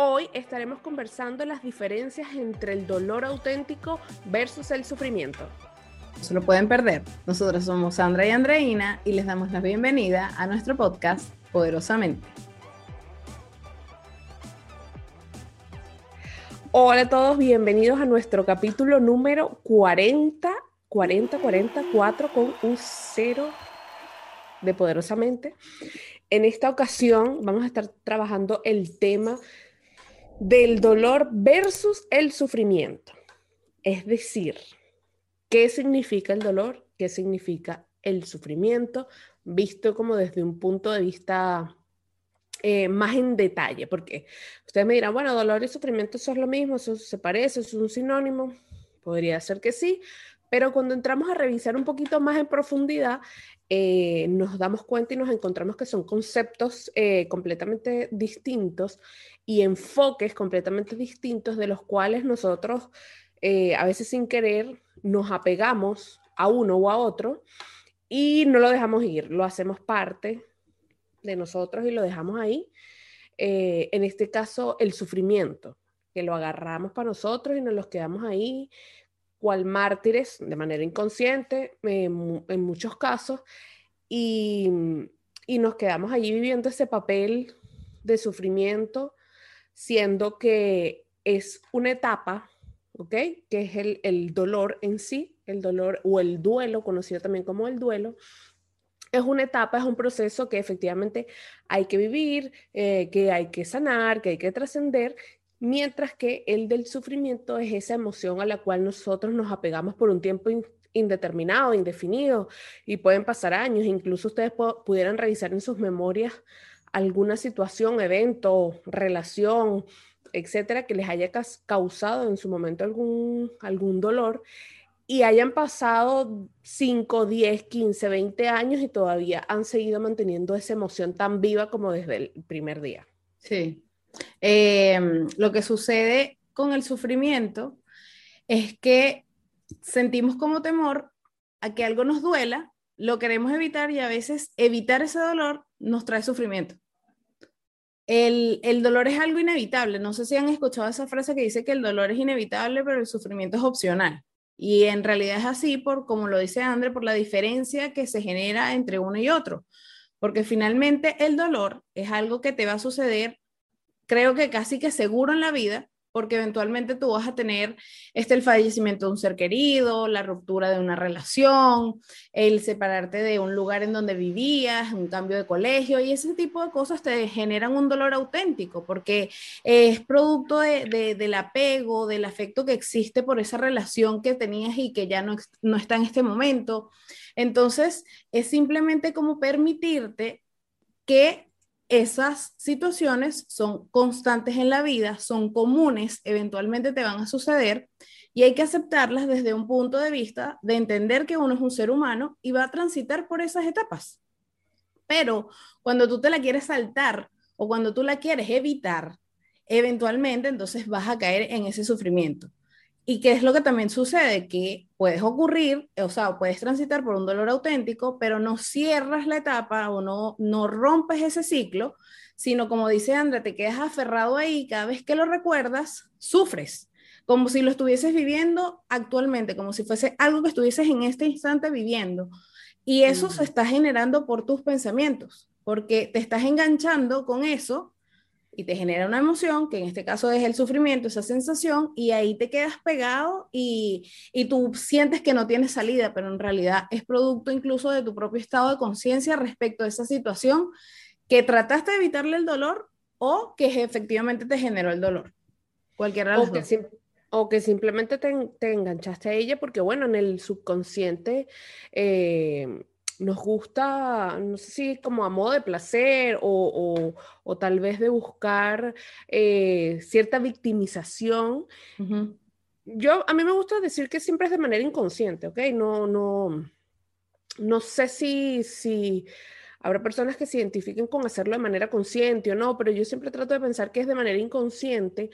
Hoy estaremos conversando las diferencias entre el dolor auténtico versus el sufrimiento. No se lo pueden perder. Nosotros somos Sandra y Andreina y les damos la bienvenida a nuestro podcast Poderosamente. Hola a todos, bienvenidos a nuestro capítulo número 40, 40, 44 con un cero de Poderosamente. En esta ocasión vamos a estar trabajando el tema del dolor versus el sufrimiento. Es decir, ¿qué significa el dolor? ¿Qué significa el sufrimiento? Visto como desde un punto de vista eh, más en detalle, porque ustedes me dirán, bueno, dolor y sufrimiento son lo mismo, eso se parece, es un sinónimo. Podría ser que sí, pero cuando entramos a revisar un poquito más en profundidad, eh, nos damos cuenta y nos encontramos que son conceptos eh, completamente distintos y enfoques completamente distintos de los cuales nosotros eh, a veces sin querer nos apegamos a uno o a otro y no lo dejamos ir, lo hacemos parte de nosotros y lo dejamos ahí. en este caso, el sufrimiento, que lo agarramos para nosotros y nos los quedamos ahí cual mártires de manera inconsciente en muchos casos y, y, nos quedamos allí viviendo ese papel de sufrimiento, siendo que es una etapa, ¿ok? Que es el, el dolor en sí, el dolor o el duelo, conocido también como el duelo, es una etapa, es un proceso que efectivamente hay que vivir, eh, que hay que sanar, que hay que trascender mientras que el del sufrimiento es esa emoción a la cual nosotros nos apegamos por un tiempo indeterminado, indefinido, y pueden pasar años, incluso ustedes pudieran revisar en sus memorias alguna situación, evento, relación, etcétera, que les haya causado en su momento algún, algún dolor y hayan pasado 5, 10, 15, 20 años y todavía han seguido manteniendo esa emoción tan viva como desde el primer día. Sí, Em, lo que sucede con el sufrimiento es que sentimos como temor a que algo nos duela, lo queremos evitar y a veces evitar ese dolor nos trae sufrimiento. El, el, dolor es algo inevitable. No sé si han escuchado esa frase que dice que el dolor es inevitable, pero el sufrimiento es opcional. Y en realidad es así, por como lo dice André, por la diferencia que se genera entre uno y otro. Porque finalmente el dolor es algo que te va a suceder creo que casi que seguro en la vida, porque eventualmente tú vas a tener este, el fallecimiento de un ser querido, la ruptura de una relación, el separarte de un lugar en donde vivías, un cambio de colegio, y ese tipo de cosas te generan un dolor auténtico, porque es producto de, del apego, del afecto que existe por esa relación que tenías y que ya no, no está en este momento. Entonces, es simplemente como permitirte que esas situaciones son constantes en la vida, son comunes, eventualmente te van a suceder y hay que aceptarlas desde un punto de vista de entender que uno es un ser humano y va a transitar por esas etapas. Pero cuando tú te la quieres saltar o cuando tú la quieres evitar, eventualmente entonces vas a caer en ese sufrimiento. ¿Y qué es lo que también sucede? Que puedes ocurrir, o sea, puedes transitar por un dolor auténtico, pero no cierras la etapa o no, no rompes ese ciclo, sino como dice Andrea, te quedas aferrado ahí, cada vez que lo recuerdas, sufres, como si lo estuvieses viviendo actualmente, como si fuese algo que estuvieses en este instante viviendo. Y eso se está generando por tus pensamientos, porque te estás enganchando con eso y te genera una emoción, que en este caso es el sufrimiento, esa sensación, y ahí te quedas pegado y, y tú sientes que no tienes salida, pero en realidad es producto incluso de tu propio estado de conciencia respecto a esa situación que trataste de evitarle el dolor o que efectivamente te generó el dolor. Cualquiera de las dos. o que simplemente te, te, enganchaste a ella porque, bueno, en el subconsciente... Eh, nos gusta, no sé si como a modo de placer o, tal vez de buscar eh, cierta victimización. Yo, a mí me gusta decir que siempre es de manera inconsciente, ¿ok? No, no, no sé si, si habrá personas que se identifiquen con hacerlo de manera consciente o no, pero yo siempre trato de pensar que es de manera inconsciente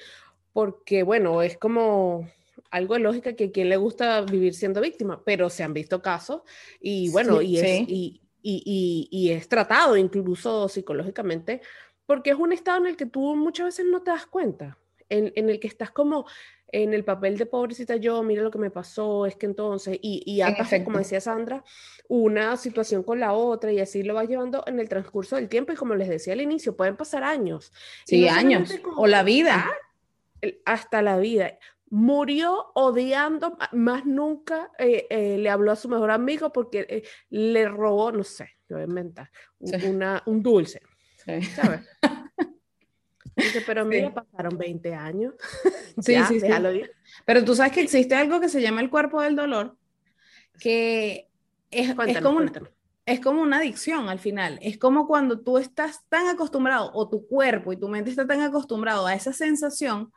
porque, bueno, es como algo de lógica que a quien le gusta vivir siendo víctima, pero se han visto casos y bueno, y, es, y, y, y, es tratado incluso psicológicamente porque es un estado en el que tú muchas veces no te das cuenta, en, en el que estás como en el papel de pobrecita yo, mira lo que me pasó, es que entonces, y, y como decía Sandra, una situación con la otra y así lo vas llevando en el transcurso del tiempo y como les decía al inicio, pueden pasar años. Sí, años, o la vida. Hasta la vida. Murió odiando, más nunca eh, eh, le habló a su mejor amigo porque eh, le robó, no sé, yo voy a inventar, una, un dulce. ¿Sabes? Dice, pero mira, pasaron 20 años. Sí, sí, sí. Pero tú sabes que existe algo que se llama el cuerpo del dolor, que es, es como es como una adicción al final. Es como cuando tú estás tan acostumbrado o tu cuerpo y tu mente está tan acostumbrado a esa sensación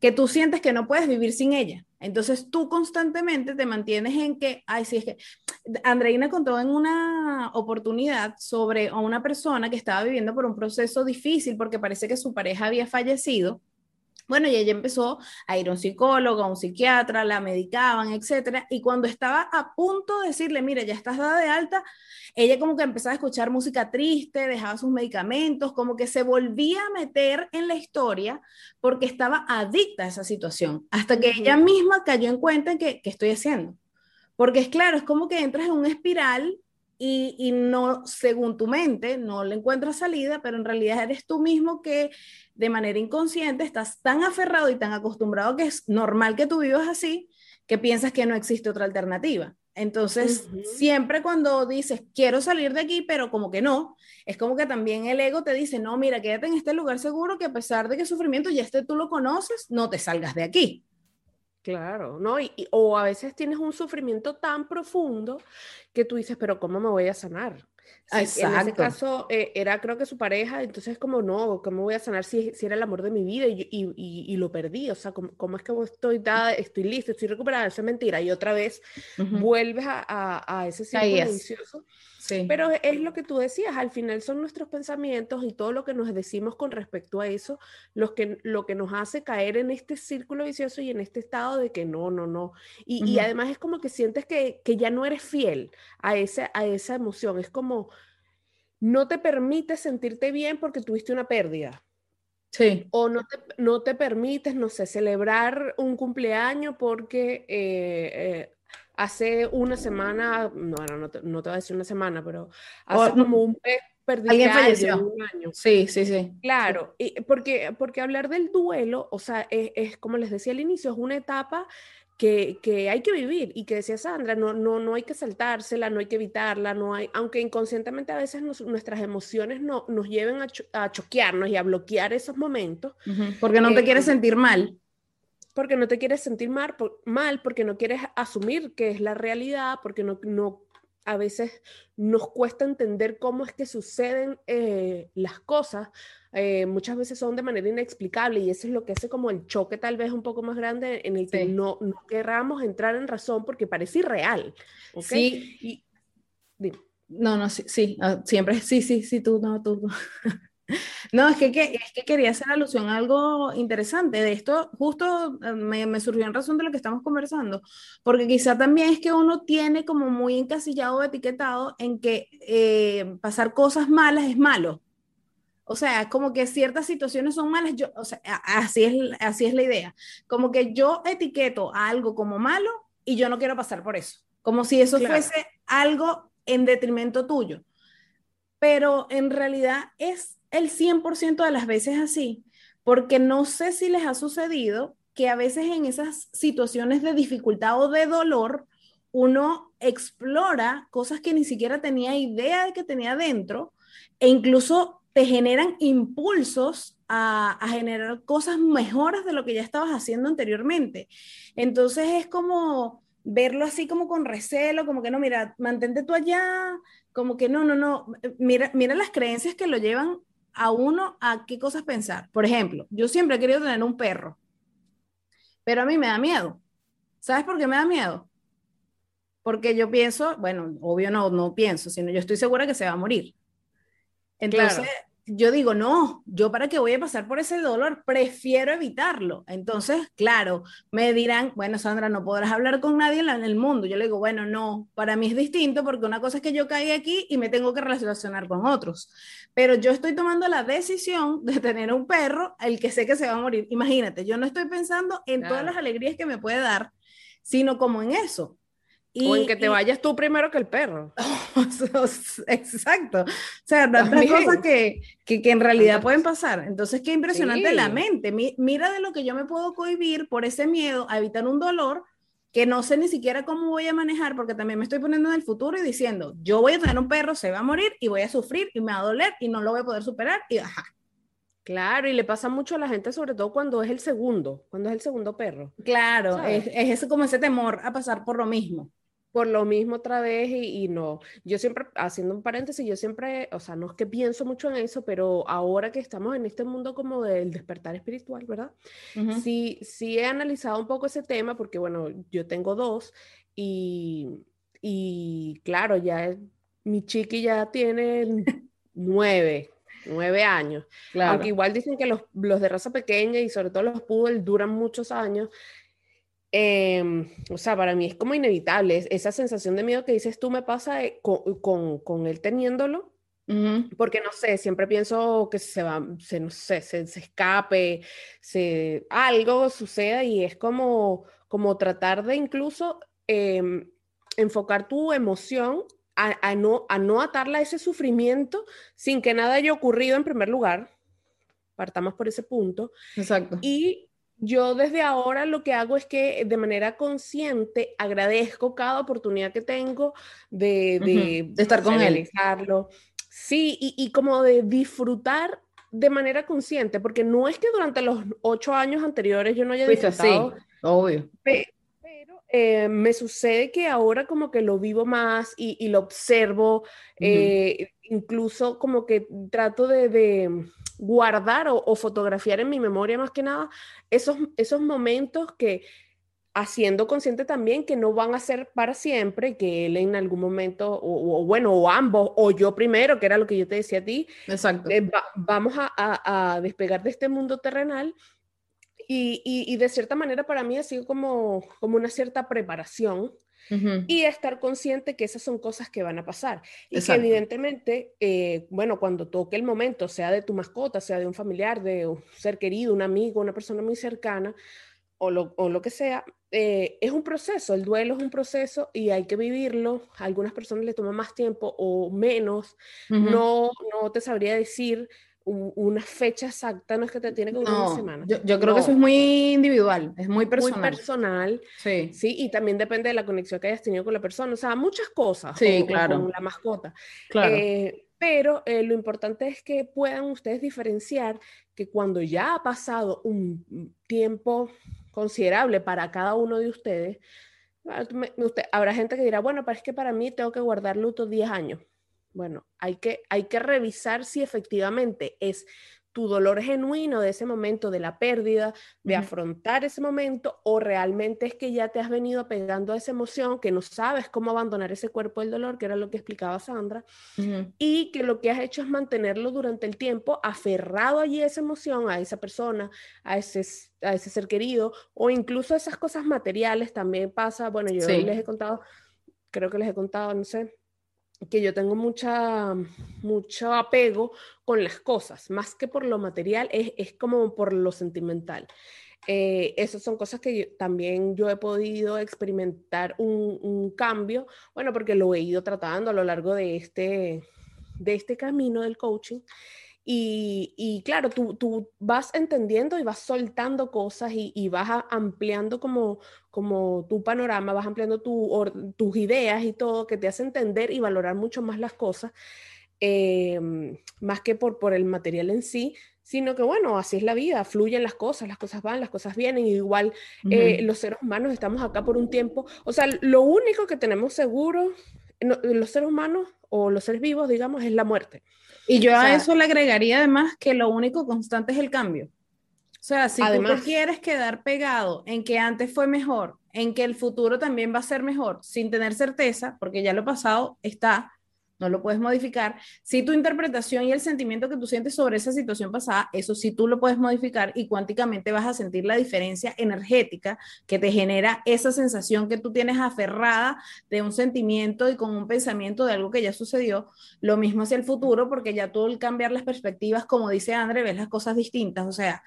que tú sientes que no puedes vivir sin ella. Entonces tú constantemente te mantienes en que, ay, sí, es que Andreina contó en una oportunidad sobre a una persona que estaba viviendo por un proceso difícil porque parece que su pareja había fallecido bueno, y ella empezó a ir a un psicólogo, a un psiquiatra, la medicaban, etcétera. Y cuando estaba a punto de decirle, mira, ya estás dada de alta, ella como que empezaba a escuchar música triste, dejaba sus medicamentos, como que se volvía a meter en la historia porque estaba adicta a esa situación, hasta que ella misma cayó en cuenta en que, ¿qué estoy haciendo? Porque es claro, es como que entras en una espiral y, no, según tu mente, no le encuentras salida, pero en realidad eres tú mismo que de manera inconsciente estás tan aferrado y tan acostumbrado que es normal que tú vivas así, que piensas que no existe otra alternativa. Entonces, siempre cuando dices, quiero salir de aquí, pero como que no, es como que también el ego te dice, no, mira, quédate en este lugar seguro que a pesar de que el sufrimiento ya este tú lo conoces, no te salgas de aquí. Claro, ¿no? Y, o a veces tienes un sufrimiento tan profundo que tú dices, pero ¿cómo me voy a sanar? Exacto. En ese caso eh, era creo que su pareja, entonces como no, ¿cómo voy a sanar si, si era el amor de mi vida y, y, y, lo perdí? O sea, ¿cómo, es que estoy dada, estoy lista, estoy recuperada? Eso es mentira. Y otra vez vuelves a, a, a, ese círculo vicioso pero es lo que tú decías, al final son nuestros pensamientos y todo lo que nos decimos con respecto a eso, los que, lo que nos hace caer en este círculo vicioso y en este estado de que no, no, no. Y, y además es como que sientes que, que, ya no eres fiel a, ese, a esa emoción, es como no te permite sentirte bien porque tuviste una pérdida. Sí. O no te, no te permites, no sé, celebrar un cumpleaños porque eh, eh, hace una semana, no, no, te, no te voy a decir una semana, pero hace como un mes perdí ¿Alguien falleció? un año. Sí, sí, sí. Claro, y porque, porque hablar del duelo, o sea, es, es, como les decía al inicio, es una etapa que, que, hay que vivir y que decía Sandra, no, no, no hay que saltársela, no hay que evitarla, no hay, aunque inconscientemente a veces nuestras emociones no, nos lleven a, a, choquearnos y a bloquear esos momentos. Porque no te eh, quieres sentir mal porque no te quieres sentir mal, mal, porque no quieres asumir que es la realidad, porque no, no a veces nos cuesta entender cómo es que suceden eh, las cosas. Eh, muchas veces son de manera inexplicable y eso es lo que hace como el choque tal vez un poco más grande en el que no, no querramos entrar en razón porque parece irreal. ¿okay? Sí. no, no, sí, sí, ah, siempre, sí, sí, sí, tú, no, tú. No, es que, es que quería hacer alusión a algo interesante. De esto justo eh, me, surgió en razón de lo que estamos conversando, porque quizá también es que uno tiene como muy encasillado, etiquetado en que eh, pasar cosas malas es malo. O sea, como que ciertas situaciones son malas, yo, o sea, así es, así es la idea. Como que yo etiqueto a algo como malo y yo no quiero pasar por eso. Como si eso fuese algo en detrimento tuyo. Pero en realidad es el 100% de las veces así, porque no sé si les ha sucedido que a veces en esas situaciones de dificultad o de dolor, uno explora cosas que ni siquiera tenía idea de que tenía dentro e incluso te generan impulsos a, generar cosas mejores de lo que ya estabas haciendo anteriormente. Entonces es como verlo así como con recelo, como que no, mira, mantente tú allá, como que no, no, no, mira, mira las creencias que lo llevan a uno a qué cosas pensar. Por ejemplo, yo siempre he querido tener un perro, pero a mí me da miedo. ¿Sabes por qué me da miedo? Porque yo pienso, bueno, obvio no, no pienso, sino yo estoy segura que se va a morir. Entonces, yo digo, no, yo para qué voy a pasar por ese dolor, prefiero evitarlo. Entonces, claro, me dirán, bueno, Sandra, no podrás hablar con nadie en, el mundo. Yo le digo, bueno, no, para mí es distinto porque una cosa es que yo caí aquí y me tengo que relacionar con otros. Pero yo estoy tomando la decisión de tener un perro, el que sé que se va a morir. Imagínate, yo no estoy pensando en todas las alegrías que me puede dar, sino como en eso. Y, o en que te vayas tú primero que el perro. Exacto. O sea, tantas cosas que, que, que, en realidad pueden pasar. Entonces, qué impresionante la mente. mira de lo que yo me puedo cohibir por ese miedo a evitar un dolor que no sé ni siquiera cómo voy a manejar, porque también me estoy poniendo en el futuro y diciendo, yo voy a tener un perro, se va a morir y voy a sufrir y me va a doler y no lo voy a poder superar y ajá. Claro, y le pasa mucho a la gente, sobre todo cuando es el segundo, cuando es el segundo perro. Claro, es, es, como ese temor a pasar por lo mismo por lo mismo otra vez y, no. Yo siempre, haciendo un paréntesis, yo siempre, o sea, no es que pienso mucho en eso, pero ahora que estamos en este mundo como del despertar espiritual, ¿verdad? Sí, sí he analizado un poco ese tema porque, bueno, yo tengo dos y, y claro, ya mi chiqui ya tiene nueve, nueve años. Aunque igual dicen que los, los, de raza pequeña y sobre todo los poodle duran muchos años. Em, o sea, para mí es como inevitable, esa sensación de miedo que dices tú me pasa eh, con, con, él teniéndolo, porque no sé, siempre pienso que se va, se, no sé, se, escape, se, algo suceda y es como, como tratar de incluso em, enfocar tu emoción a, a, no, a no atarla a ese sufrimiento sin que nada haya ocurrido en primer lugar. Partamos por ese punto. Exacto. Y yo desde ahora lo que hago es que de manera consciente agradezco cada oportunidad que tengo de, de, estar con él. Sí, y, y, como de disfrutar de manera consciente, porque no es que durante los ocho años anteriores yo no haya disfrutado. Sí, obvio. Pero, eh, me sucede que ahora como que lo vivo más y, y lo observo, eh, incluso como que trato de guardar o, fotografiar en mi memoria más que nada esos, esos momentos que haciendo consciente también que no van a ser para siempre, que él en algún momento, o, bueno, o ambos, o yo primero, que era lo que yo te decía a ti, Exacto. Eh, vamos a, despegar de este mundo terrenal. Y, y, de cierta manera para mí ha sido como, como una cierta preparación y estar consciente que esas son cosas que van a pasar. Y que evidentemente, eh, bueno, cuando toque el momento, sea de tu mascota, sea de un familiar, de un ser querido, un amigo, una persona muy cercana, o lo, o lo que sea, eh, es un proceso, el duelo es un proceso y hay que vivirlo. A algunas personas le toma más tiempo o menos. no, no te sabría decir una fecha exacta, no es que te tiene que durar una semana. Yo, creo que eso es muy individual, es muy personal. Muy personal. Sí. Sí, y también depende de la conexión que hayas tenido con la persona, o sea, muchas cosas. Sí, claro. con la mascota. Claro. Eh, pero eh, lo importante es que puedan ustedes diferenciar que cuando ya ha pasado un tiempo considerable para cada uno de ustedes, ah, habrá gente que dirá, bueno, pero es que para mí tengo que guardar luto 10 años. Bueno, hay que, hay que revisar si efectivamente es tu dolor genuino de ese momento, de la pérdida, de afrontar ese momento, o realmente es que ya te has venido pegando a esa emoción, que no sabes cómo abandonar ese cuerpo del dolor, que era lo que explicaba Sandra, y que lo que has hecho es mantenerlo durante el tiempo aferrado allí a esa emoción, a esa persona, a ese, a ese ser querido, o incluso esas cosas materiales también pasa, bueno, yo les he contado, creo que les he contado, no sé, que yo tengo mucha, mucho apego con las cosas, más que por lo material, es, es como por lo sentimental. Eh, esas son cosas que también yo he podido experimentar un, un, cambio, bueno, porque lo he ido tratando a lo largo de este, de este camino del coaching. Y, claro, tú, tú, vas entendiendo y vas soltando cosas y, vas ampliando como, como tu panorama, vas ampliando tu, tus ideas y todo, que te hace entender y valorar mucho más las cosas, em, más que por, por el material en sí, sino que bueno, así es la vida, fluyen las cosas, las cosas van, las cosas vienen, y igual eh, los seres humanos estamos acá por un tiempo, o sea, lo único que tenemos seguro, los seres humanos o los seres vivos, digamos, es la muerte. Y yo a eso le agregaría además que lo único constante es el cambio. O sea, si tú quieres quedar pegado en que antes fue mejor, en que el futuro también va a ser mejor, sin tener certeza, porque ya lo pasado está, no lo puedes modificar. Si tu interpretación y el sentimiento que tú sientes sobre esa situación pasada, eso sí tú lo puedes modificar y cuánticamente vas a sentir la diferencia energética que te genera esa sensación que tú tienes aferrada de un sentimiento y con un pensamiento de algo que ya sucedió. Lo mismo hacia el futuro, porque ya tú al cambiar las perspectivas, como dice André, ves las cosas distintas. O sea,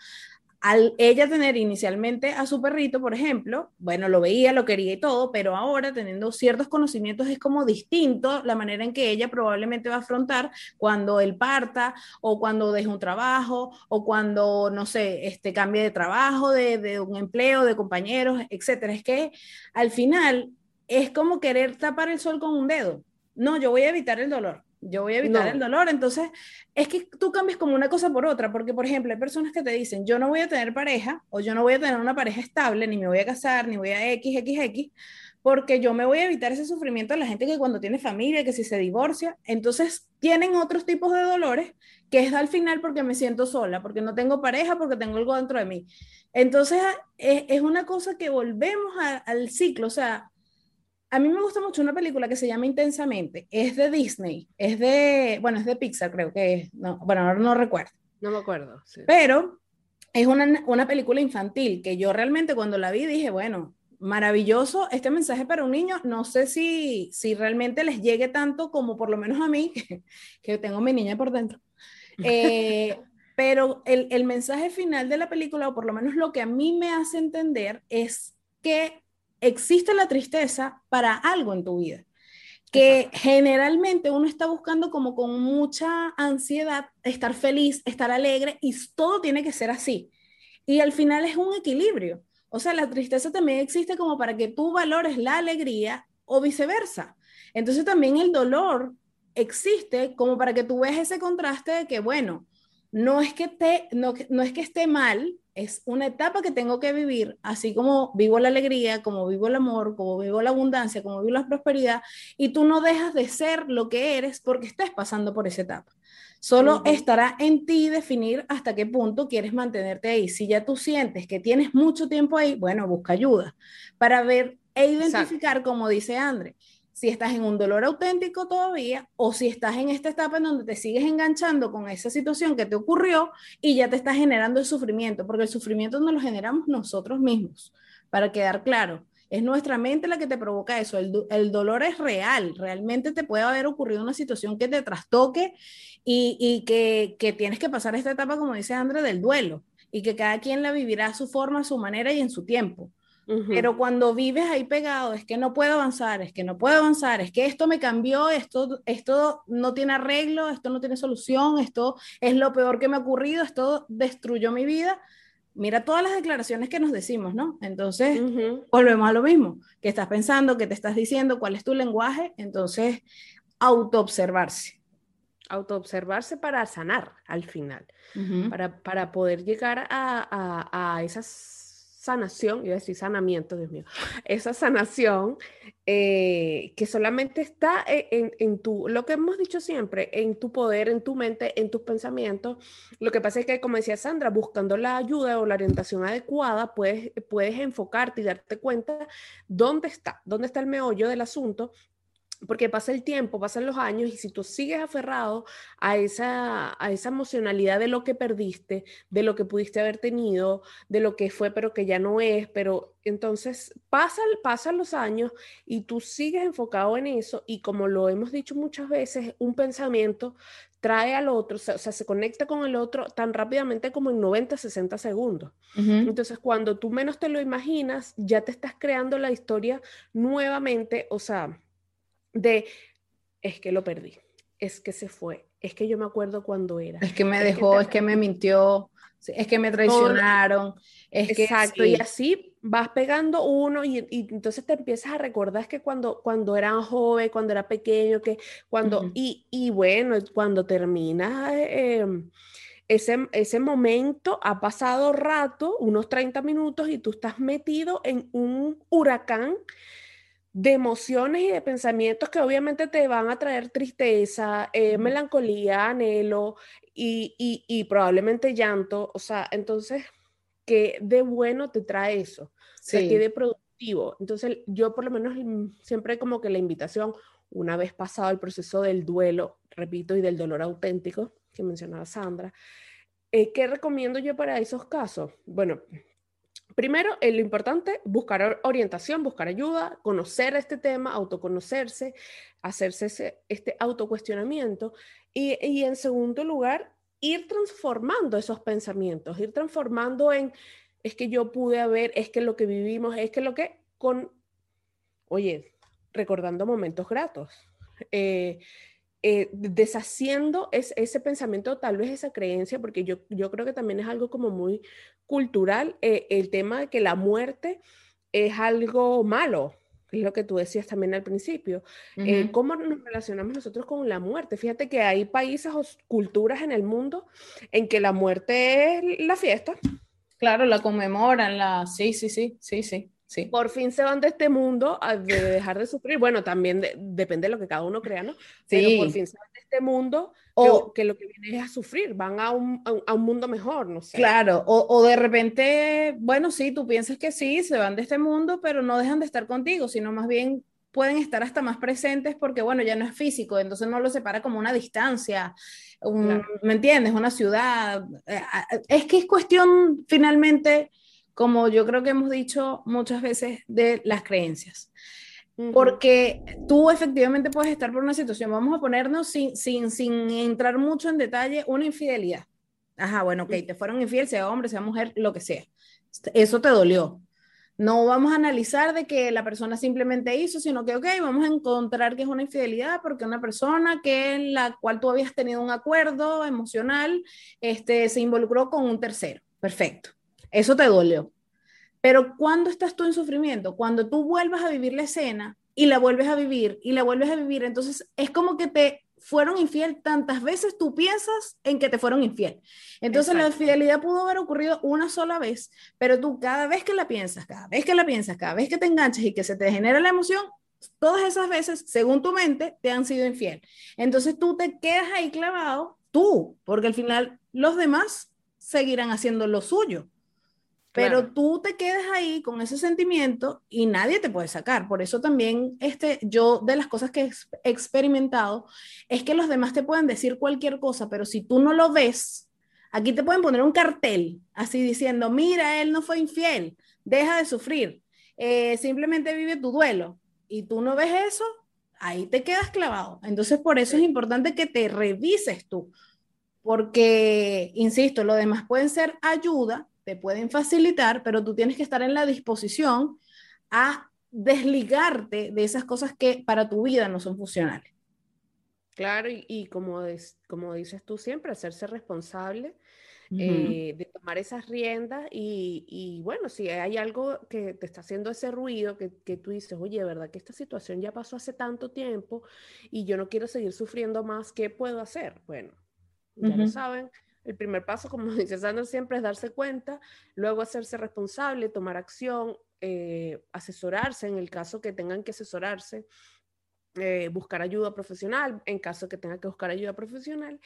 al ella tener inicialmente a su perrito, por ejemplo, bueno, lo veía, lo quería y todo, pero ahora teniendo ciertos conocimientos es como distinto la manera en que ella probablemente va a afrontar cuando él parta o cuando deje un trabajo o cuando, no sé, este, cambie de trabajo, de, de un empleo, de compañeros, etcétera. Es que al final es como querer tapar el sol con un dedo. No, yo voy a evitar el dolor yo voy a evitar el dolor. Entonces, es que tú cambias como una cosa por otra, porque, por ejemplo, hay personas que te dicen, yo no voy a tener pareja, o yo no voy a tener una pareja estable, ni me voy a casar, ni voy a X, X, X, porque yo me voy a evitar ese sufrimiento de la gente que cuando tiene familia, que si se divorcia, entonces tienen otros tipos de dolores, que es al final porque me siento sola, porque no tengo pareja, porque tengo algo dentro de mí. Entonces, es, una cosa que volvemos al ciclo, o sea, a mí me gusta mucho una película que se llama Intensamente. Es de Disney. Es de, bueno, es de Pixar, creo que es. No, bueno, ahora no recuerdo. No me acuerdo. Pero es una, una, película infantil que yo realmente cuando la vi dije, bueno, maravilloso este mensaje para un niño. No sé si, si realmente les llegue tanto como por lo menos a mí, que, tengo mi niña por dentro. Eh, pero el, el mensaje final de la película, o por lo menos lo que a mí me hace entender, es que existe la tristeza para algo en tu vida que generalmente uno está buscando como con mucha ansiedad estar feliz, estar alegre y todo tiene que ser así. Y al final es un equilibrio. O sea, la tristeza también existe como para que tú valores la alegría o viceversa. Entonces también el dolor existe como para que tú veas ese contraste de que, bueno, no es que, te, no, no es que esté mal, es una etapa que tengo que vivir, así como vivo la alegría, como vivo el amor, como vivo la abundancia, como vivo la prosperidad, y tú no dejas de ser lo que eres porque estás pasando por esa etapa. Solo estará en ti definir hasta qué punto quieres mantenerte ahí. Si ya tú sientes que tienes mucho tiempo ahí, bueno, busca ayuda para ver e identificar, como dice André, si estás en un dolor auténtico todavía o si estás en esta etapa en donde te sigues enganchando con esa situación que te ocurrió y ya te está generando el sufrimiento, porque el sufrimiento no lo generamos nosotros mismos, para quedar claro. Es nuestra mente la que te provoca eso. El, dolor es real. Realmente te puede haber ocurrido una situación que te trastoque y, que, que, tienes que pasar esta etapa, como dice André, del duelo y que cada quien la vivirá a su forma, a su manera y en su tiempo. Pero cuando vives ahí pegado, es que no puedo avanzar, es que no puedo avanzar, es que esto me cambió, esto, esto no tiene arreglo, esto no tiene solución, esto es lo peor que me ha ocurrido, esto destruyó mi vida. Mira todas las declaraciones que nos decimos, ¿no? Entonces, volvemos a lo mismo, que estás pensando, que te estás diciendo, cuál es tu lenguaje, entonces, autoobservarse. Autoobservarse para sanar al final, para, para, poder llegar a, a, a esas sanación, iba a decir sanamiento, Dios mío, esa sanación eh, que solamente está e, en, en, tu, lo que hemos dicho siempre, en tu poder, en tu mente, en tus pensamientos. Lo que pasa es que, como decía Sandra, buscando la ayuda o la orientación adecuada, puedes, puedes enfocarte y darte cuenta dónde está, dónde está el meollo del asunto porque pasa el tiempo, pasan los años y si tú sigues aferrado a esa, a esa emocionalidad de lo que perdiste, de lo que pudiste haber tenido, de lo que fue pero que ya no es, pero entonces pasan, pasan los años y tú sigues enfocado en eso y como lo hemos dicho muchas veces, un pensamiento trae al otro, o sea, se conecta con el otro tan rápidamente como en 90, 60 segundos. Entonces, cuando tú menos te lo imaginas, ya te estás creando la historia nuevamente, o sea, de, es que lo perdí, es que se fue, es que yo me acuerdo cuando era. Es que me dejó, es que me mintió, es que me traicionaron. Es Exacto, y así vas pegando uno y, entonces te empiezas a recordar que cuando, cuando era joven, cuando era pequeño, que cuando, y, y, bueno, cuando terminas em, ese, ese momento, ha pasado rato, unos 30 minutos, y tú estás metido en un huracán de emociones y de pensamientos que obviamente te van a traer tristeza, eh, melancolía, anhelo y, probablemente llanto. O sea, entonces, ¿qué de bueno te trae eso? ¿qué de productivo? Entonces, yo por lo menos mm, siempre como que la invitación, una vez pasado el proceso del duelo, repito, y del dolor auténtico que mencionaba Sandra, eh, ¿qué recomiendo yo para esos casos? Bueno, primero, eh, lo importante, buscar orientación, buscar ayuda, conocer este tema, autoconocerse, hacerse este autocuestionamiento. Y, y en segundo lugar, ir transformando esos pensamientos, ir transformando en, es que yo pude haber, es que lo que vivimos, es que lo que con, oye, recordando momentos gratos. Eh, eh, deshaciendo ese pensamiento, tal vez esa creencia, porque yo, yo creo que también es algo como muy cultural, eh, el tema de que la muerte es algo malo, es lo que tú decías también al principio. ¿Cómo nos relacionamos nosotros con la muerte? Fíjate que hay países o culturas en el mundo en que la muerte es la fiesta. Claro, la conmemoran, la... Sí, sí, sí, sí, sí. Por fin se van de este mundo de dejar de sufrir. Bueno, también depende de lo que cada uno crea, ¿no? Sí. Pero por fin se van de este mundo o, que, lo que viene es a sufrir, van a un, a un mundo mejor, no sé. Claro, o, o, de repente, bueno, sí, tú piensas que sí, se van de este mundo, pero no dejan de estar contigo, sino más bien pueden estar hasta más presentes porque, bueno, ya no es físico, entonces no lo separa como una distancia, ¿me entiendes? Una ciudad. Eh, es que es cuestión finalmente como yo creo que hemos dicho muchas veces, de las creencias. Porque tú efectivamente puedes estar por una situación, vamos a ponernos sin, sin, sin entrar mucho en detalle, una infidelidad. Ajá, bueno, ok, te fueron infiel, sea hombre, sea mujer, lo que sea. Eso te dolió. No vamos a analizar de que la persona simplemente hizo, sino que, ok, vamos a encontrar que es una infidelidad porque una persona que en la cual tú habías tenido un acuerdo emocional, este, se involucró con un tercero. Perfecto. Eso te dolió. Pero cuando estás tú en sufrimiento, cuando tú vuelvas a vivir la escena y la vuelves a vivir y la vuelves a vivir, entonces es como que te fueron infiel tantas veces tú piensas en que te fueron infiel. Entonces la infidelidad pudo haber ocurrido una sola vez, pero tú cada vez que la piensas, cada vez que la piensas, cada vez que te enganchas y que se te genera la emoción, todas esas veces, según tu mente, te han sido infiel. Entonces tú te quedas ahí clavado, tú, porque al final los demás seguirán haciendo lo suyo. Pero tú te quedas ahí con ese sentimiento y nadie te puede sacar. Por eso también este, yo de las cosas que he experimentado es que los demás te pueden decir cualquier cosa, pero si tú no lo ves, aquí te pueden poner un cartel así diciendo, mira, él no fue infiel, deja de sufrir, eh, simplemente vive tu duelo. Y tú no ves eso, ahí te quedas clavado. Entonces por eso es importante que te revises tú, porque, insisto, lo demás pueden ser ayuda te pueden facilitar, pero tú tienes que estar en la disposición a desligarte de esas cosas que para tu vida no son funcionales. Claro, y, como, como dices tú siempre, hacerse responsable eh, de tomar esas riendas y, bueno, si hay algo que te está haciendo ese ruido, que, que, tú dices, oye, ¿verdad que esta situación ya pasó hace tanto tiempo y yo no quiero seguir sufriendo más? ¿Qué puedo hacer? Bueno, ya lo saben, el primer paso, como dice Sandra siempre, es darse cuenta, luego hacerse responsable, tomar acción, eh, asesorarse en el caso que tengan que asesorarse, eh, buscar ayuda profesional en caso que tengan que buscar ayuda profesional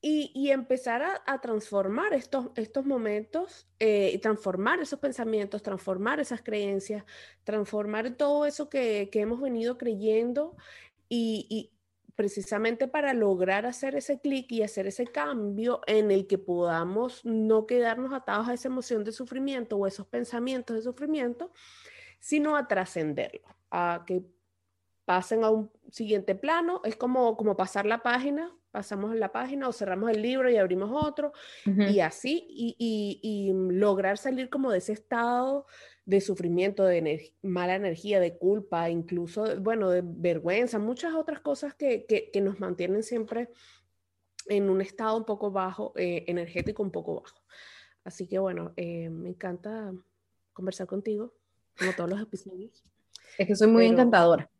y, empezar a, transformar estos, estos momentos eh, y transformar esos pensamientos, transformar esas creencias, transformar todo eso que, hemos venido creyendo y, precisamente para lograr hacer ese clic y hacer ese cambio en el que podamos no quedarnos atados a esa emoción de sufrimiento o esos pensamientos de sufrimiento, sino a trascenderlo, a que pasen a un siguiente plano. Es como, como pasar la página, pasamos la página o cerramos el libro y abrimos otro, y así, y, y, lograr salir como de ese estado de sufrimiento, de mala energía, de culpa, incluso, bueno, de vergüenza, muchas otras cosas que, que, nos mantienen siempre en un estado un poco bajo, eh, energético un poco bajo. Así que bueno, eh, me encanta conversar contigo, como todos los episodios. Es que soy muy encantadora.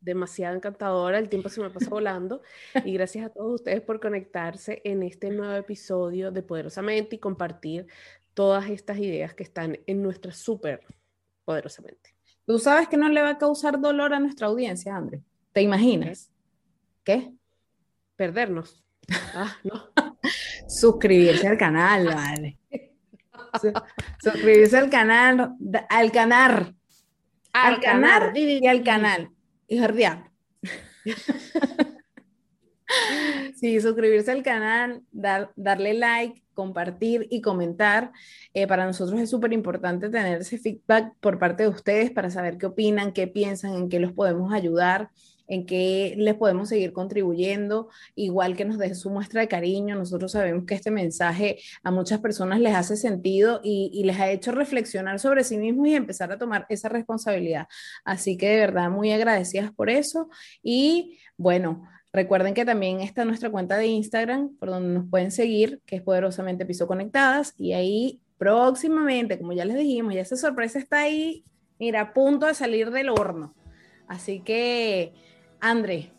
Demasiado encantadora, el tiempo se me pasa volando. y gracias a todos ustedes por conectarse en este nuevo episodio de Poderosamente y compartir todas estas ideas que están en nuestra súper poderosamente. Tú sabes que no le va a causar dolor a nuestra audiencia, André. ¿Te imaginas? ¿Qué? Perdernos. Ah, no. Suscribirse al canal, vale. Suscribirse al canal, al canal. Al, canal y al canal. Y Sí, suscribirse al canal, dar, darle like, compartir y comentar. Eh, para nosotros es súper importante tener ese feedback por parte de ustedes para saber qué opinan, qué piensan, en qué los podemos ayudar en qué les podemos seguir contribuyendo, igual que nos dejen su muestra de cariño. Nosotros sabemos que este mensaje a muchas personas les hace sentido y, les ha hecho reflexionar sobre sí mismos y empezar a tomar esa responsabilidad. Así que de verdad muy agradecidas por eso y bueno. Recuerden que también está nuestra cuenta de Instagram, por donde nos pueden seguir, que es Poderosamente Piso Conectadas, y ahí próximamente, como ya les dijimos, ya esa sorpresa está ahí, mira, a punto de salir del horno. Así que André.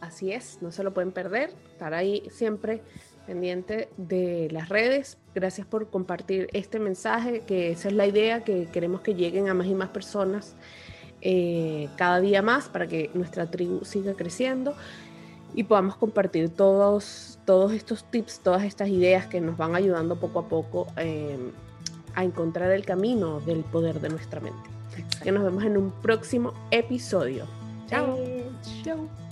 Así es, no se lo pueden perder. Estar ahí siempre pendiente de las redes. Gracias por compartir este mensaje, que esa es la idea, que queremos que lleguen a más y más personas eh, cada día más para que nuestra tribu siga creciendo y podamos compartir todos, todos estos tips, todas estas ideas que nos van ayudando poco a poco eh, a encontrar el camino del poder de nuestra mente. Que nos vemos en un próximo episodio. Chao. Chao.